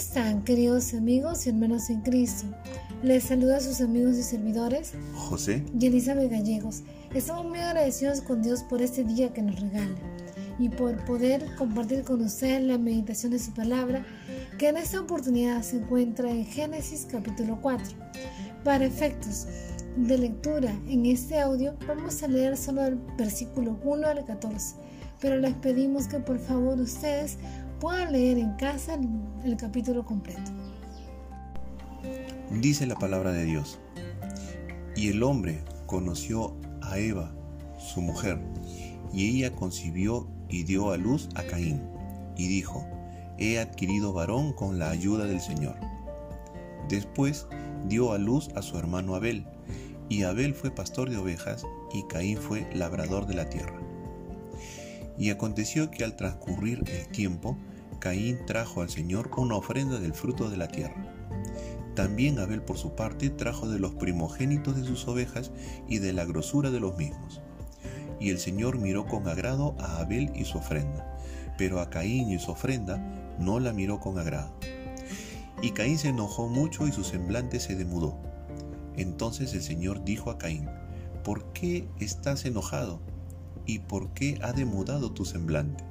están, queridos amigos y hermanos en Cristo? Les saluda a sus amigos y servidores José y Elizabeth Gallegos. Estamos muy agradecidos con Dios por este día que nos regala y por poder compartir con ustedes la meditación de su palabra que en esta oportunidad se encuentra en Génesis capítulo 4. Para efectos de lectura en este audio vamos a leer solo el versículo 1 al 14, pero les pedimos que por favor ustedes puedan leer en casa el, capítulo completo. Dice la palabra de Dios. Y el hombre conoció a Eva, su mujer, y ella concibió y dio a luz a Caín, y dijo, he adquirido varón con la ayuda del Señor. Después dio a luz a su hermano Abel, y Abel fue pastor de ovejas, y Caín fue labrador de la tierra. Y aconteció que al transcurrir el tiempo, Caín trajo al Señor una ofrenda del fruto de la tierra. También Abel por su parte trajo de los primogénitos de sus ovejas y de la grosura de los mismos. Y el Señor miró con agrado a Abel y su ofrenda, pero a Caín y su ofrenda no la miró con agrado. Y Caín se enojó mucho y su semblante se demudó. Entonces el Señor dijo a Caín, ¿por qué estás enojado? ¿Y por qué ha demudado tu semblante?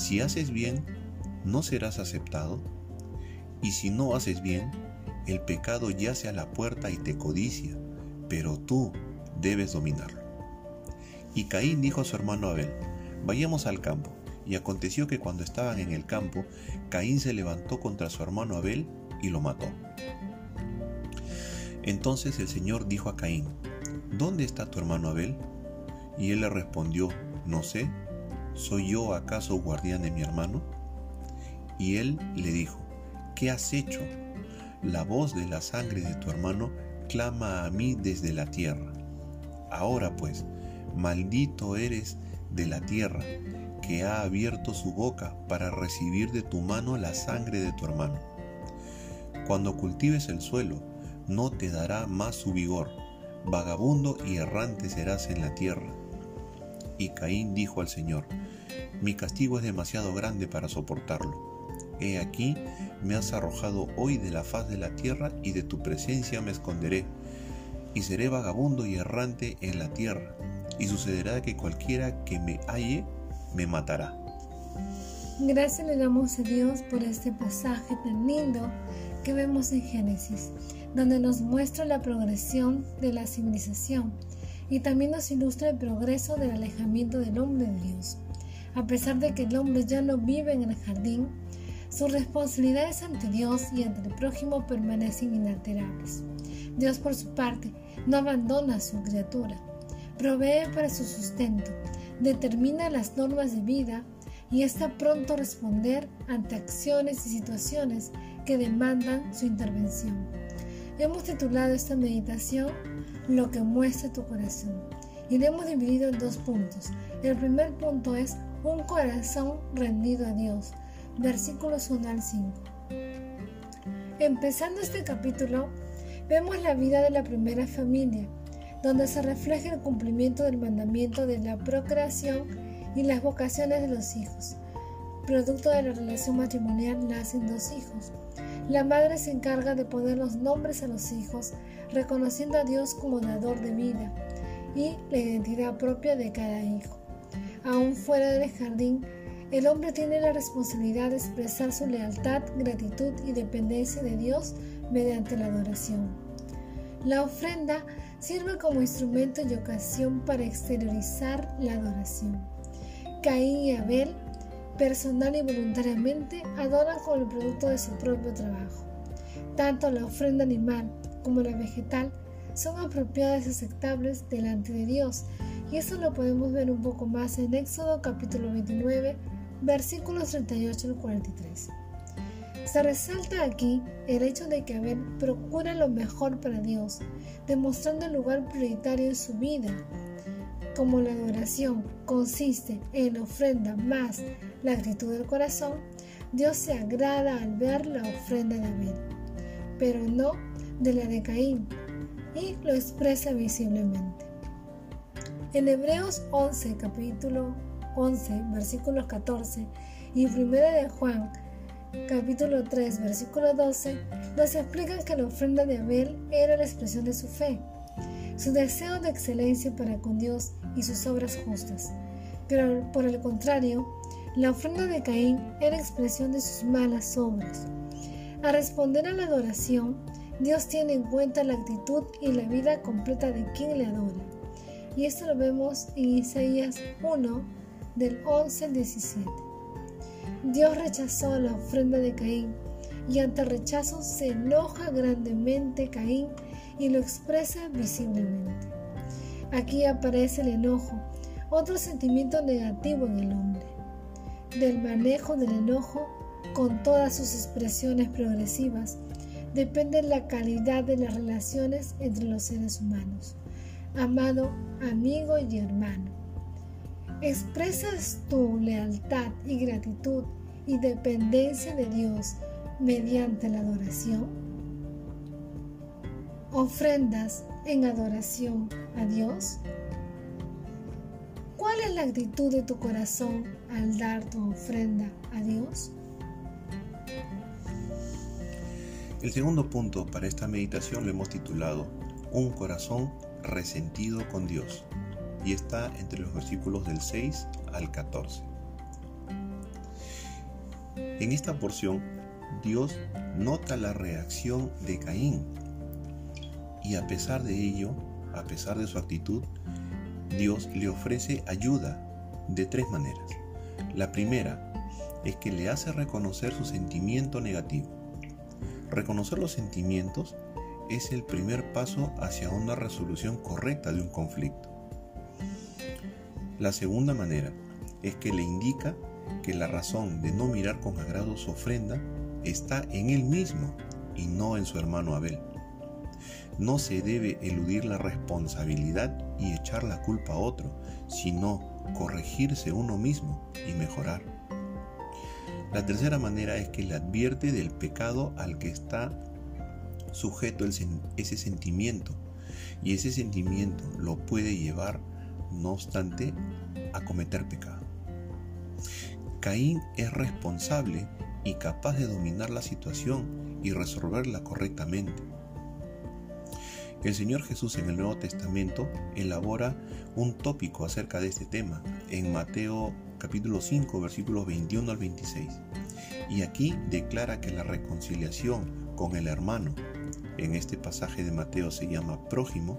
Si haces bien, no serás aceptado. Y si no haces bien, el pecado yace a la puerta y te codicia, pero tú debes dominarlo. Y Caín dijo a su hermano Abel, vayamos al campo. Y aconteció que cuando estaban en el campo, Caín se levantó contra su hermano Abel y lo mató. Entonces el Señor dijo a Caín, ¿Dónde está tu hermano Abel? Y él le respondió, No sé, ¿soy yo acaso guardián de mi hermano? Y él le dijo, ¿qué has hecho? La voz de la sangre de tu hermano clama a mí desde la tierra. Ahora pues, maldito eres de la tierra, que ha abierto su boca para recibir de tu mano la sangre de tu hermano. Cuando cultives el suelo, no te dará más su vigor, vagabundo y errante serás en la tierra. Y Caín dijo al Señor, mi castigo es demasiado grande para soportarlo. He aquí, me has arrojado hoy de la faz de la tierra y de tu presencia me esconderé, y seré vagabundo y errante en la tierra, y sucederá que cualquiera que me halle me matará. Gracias le damos a Dios por este pasaje tan lindo que vemos en Génesis, donde nos muestra la progresión de la civilización y también nos ilustra el progreso del alejamiento del hombre de Dios. A pesar de que el hombre ya no vive en el jardín, sus responsabilidades ante Dios y ante el prójimo permanecen inalterables. Dios por su parte no abandona a su criatura, provee para su sustento, determina las normas de vida y está pronto a responder ante acciones y situaciones que demandan su intervención. Hemos titulado esta meditación Lo que muestra tu corazón y lo hemos dividido en dos puntos. El primer punto es un corazón rendido a Dios. Versículos 1 al 5. Empezando este capítulo, vemos la vida de la primera familia, donde se refleja el cumplimiento del mandamiento de la procreación y las vocaciones de los hijos. Producto de la relación matrimonial nacen dos hijos. La madre se encarga de poner los nombres a los hijos, reconociendo a Dios como dador de vida y la identidad propia de cada hijo. Aún fuera del jardín, el hombre tiene la responsabilidad de expresar su lealtad, gratitud y dependencia de Dios mediante la adoración. La ofrenda sirve como instrumento y ocasión para exteriorizar la adoración. Caín y Abel, personal y voluntariamente, adoran con el producto de su propio trabajo. Tanto la ofrenda animal como la vegetal son apropiadas y aceptables delante de Dios y eso lo podemos ver un poco más en Éxodo capítulo 29, versículos 38 al 43. Se resalta aquí el hecho de que Abel procura lo mejor para Dios, demostrando el lugar prioritario en su vida. Como la adoración consiste en la ofrenda más la actitud del corazón, Dios se agrada al ver la ofrenda de Abel, pero no de la de Caín, y lo expresa visiblemente. En Hebreos 11, capítulo 11, versículos 14 y 1 de Juan, capítulo 3, versículo 12, nos explican que la ofrenda de Abel era la expresión de su fe, su deseo de excelencia para con Dios y sus obras justas. Pero por el contrario, la ofrenda de Caín era expresión de sus malas obras. Al responder a la adoración, Dios tiene en cuenta la actitud y la vida completa de quien le adora. Y esto lo vemos en Isaías 1, del 11 al 17. Dios rechazó la ofrenda de Caín y ante el rechazo se enoja grandemente Caín y lo expresa visiblemente. Aquí aparece el enojo, otro sentimiento negativo en el hombre. Del manejo del enojo, con todas sus expresiones progresivas, depende la calidad de las relaciones entre los seres humanos. Amado amigo y hermano, ¿expresas tu lealtad y gratitud y dependencia de Dios mediante la adoración? ¿Ofrendas en adoración a Dios? ¿Cuál es la actitud de tu corazón al dar tu ofrenda a Dios? El segundo punto para esta meditación lo hemos titulado Un corazón resentido con Dios y está entre los versículos del 6 al 14. En esta porción, Dios nota la reacción de Caín y a pesar de ello, a pesar de su actitud, Dios le ofrece ayuda de tres maneras. La primera es que le hace reconocer su sentimiento negativo. Reconocer los sentimientos es el primer paso hacia una resolución correcta de un conflicto. La segunda manera es que le indica que la razón de no mirar con agrado su ofrenda está en él mismo y no en su hermano Abel. No se debe eludir la responsabilidad y echar la culpa a otro, sino corregirse uno mismo y mejorar. La tercera manera es que le advierte del pecado al que está sujeto ese sentimiento y ese sentimiento lo puede llevar, no obstante, a cometer pecado. Caín es responsable y capaz de dominar la situación y resolverla correctamente. El Señor Jesús en el Nuevo Testamento elabora un tópico acerca de este tema en Mateo capítulo 5 versículos 21 al 26. Y aquí declara que la reconciliación con el hermano, en este pasaje de Mateo se llama prójimo,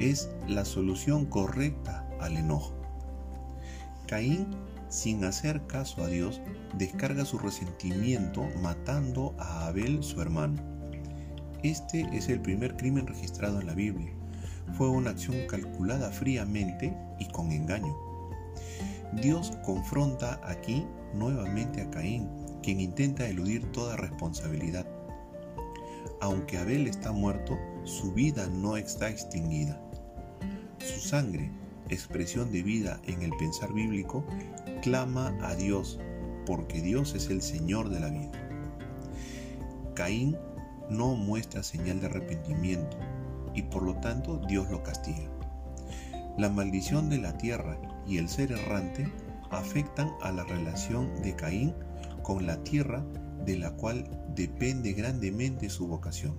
es la solución correcta al enojo. Caín, sin hacer caso a Dios, descarga su resentimiento matando a Abel su hermano. Este es el primer crimen registrado en la Biblia. Fue una acción calculada fríamente y con engaño. Dios confronta aquí nuevamente a Caín, quien intenta eludir toda responsabilidad. Aunque Abel está muerto, su vida no está extinguida. Su sangre, expresión de vida en el pensar bíblico, clama a Dios, porque Dios es el Señor de la vida. Caín no muestra señal de arrepentimiento y por lo tanto Dios lo castiga. La maldición de la tierra y el ser errante afectan a la relación de Caín con la tierra de la cual depende grandemente su vocación.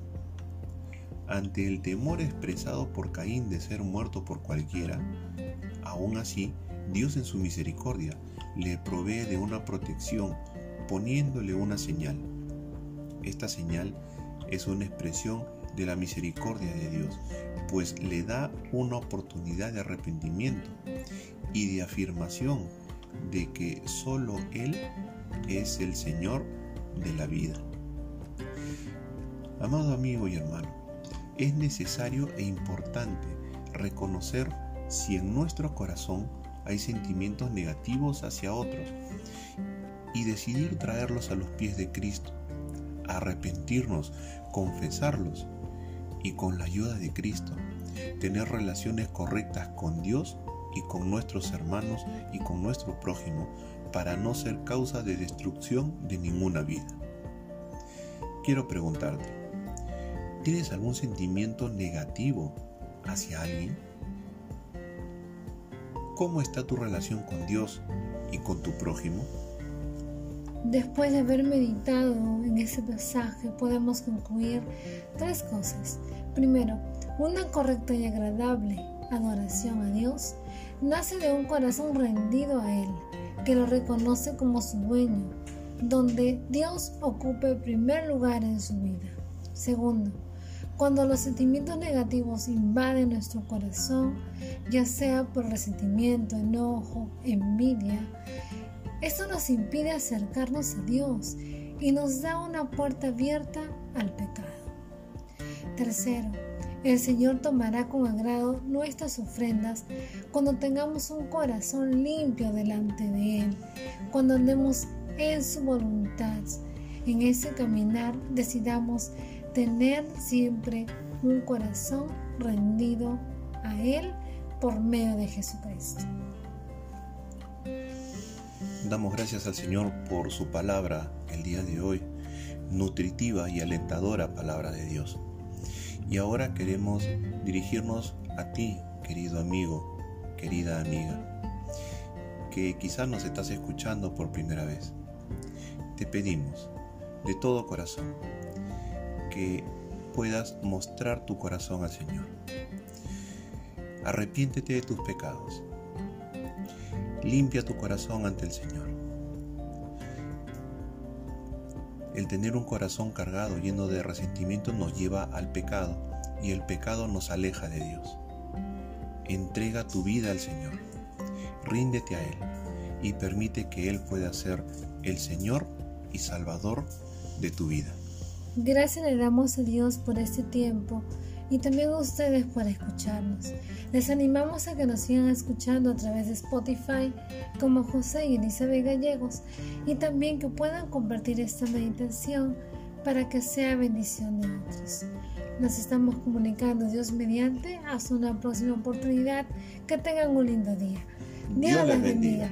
Ante el temor expresado por Caín de ser muerto por cualquiera, aún así Dios en su misericordia le provee de una protección poniéndole una señal. Esta señal es una expresión de la misericordia de Dios, pues le da una oportunidad de arrepentimiento y de afirmación de que solo Él es el Señor de la vida. Amado amigo y hermano, es necesario e importante reconocer si en nuestro corazón hay sentimientos negativos hacia otros y decidir traerlos a los pies de Cristo arrepentirnos, confesarlos y con la ayuda de Cristo, tener relaciones correctas con Dios y con nuestros hermanos y con nuestro prójimo para no ser causa de destrucción de ninguna vida. Quiero preguntarte, ¿tienes algún sentimiento negativo hacia alguien? ¿Cómo está tu relación con Dios y con tu prójimo? Después de haber meditado en ese pasaje, podemos concluir tres cosas. Primero, una correcta y agradable adoración a Dios nace de un corazón rendido a Él, que lo reconoce como su dueño, donde Dios ocupe el primer lugar en su vida. Segundo, cuando los sentimientos negativos invaden nuestro corazón, ya sea por resentimiento, enojo, envidia, esto nos impide acercarnos a Dios y nos da una puerta abierta al pecado. Tercero, el Señor tomará con agrado nuestras ofrendas cuando tengamos un corazón limpio delante de Él, cuando andemos en su voluntad. En ese caminar decidamos tener siempre un corazón rendido a Él por medio de Jesucristo. Damos gracias al Señor por su palabra el día de hoy, nutritiva y alentadora palabra de Dios. Y ahora queremos dirigirnos a ti, querido amigo, querida amiga, que quizás nos estás escuchando por primera vez. Te pedimos de todo corazón que puedas mostrar tu corazón al Señor. Arrepiéntete de tus pecados. Limpia tu corazón ante el Señor. El tener un corazón cargado, lleno de resentimiento, nos lleva al pecado y el pecado nos aleja de Dios. Entrega tu vida al Señor. Ríndete a Él y permite que Él pueda ser el Señor y Salvador de tu vida. Gracias le damos a Dios por este tiempo y también a ustedes por escucharnos. Les animamos a que nos sigan escuchando a través de Spotify como José y Elizabeth Gallegos y también que puedan compartir esta meditación para que sea bendición de otros. Nos estamos comunicando Dios mediante. Hasta una próxima oportunidad. Que tengan un lindo día. Dios, les bendiga.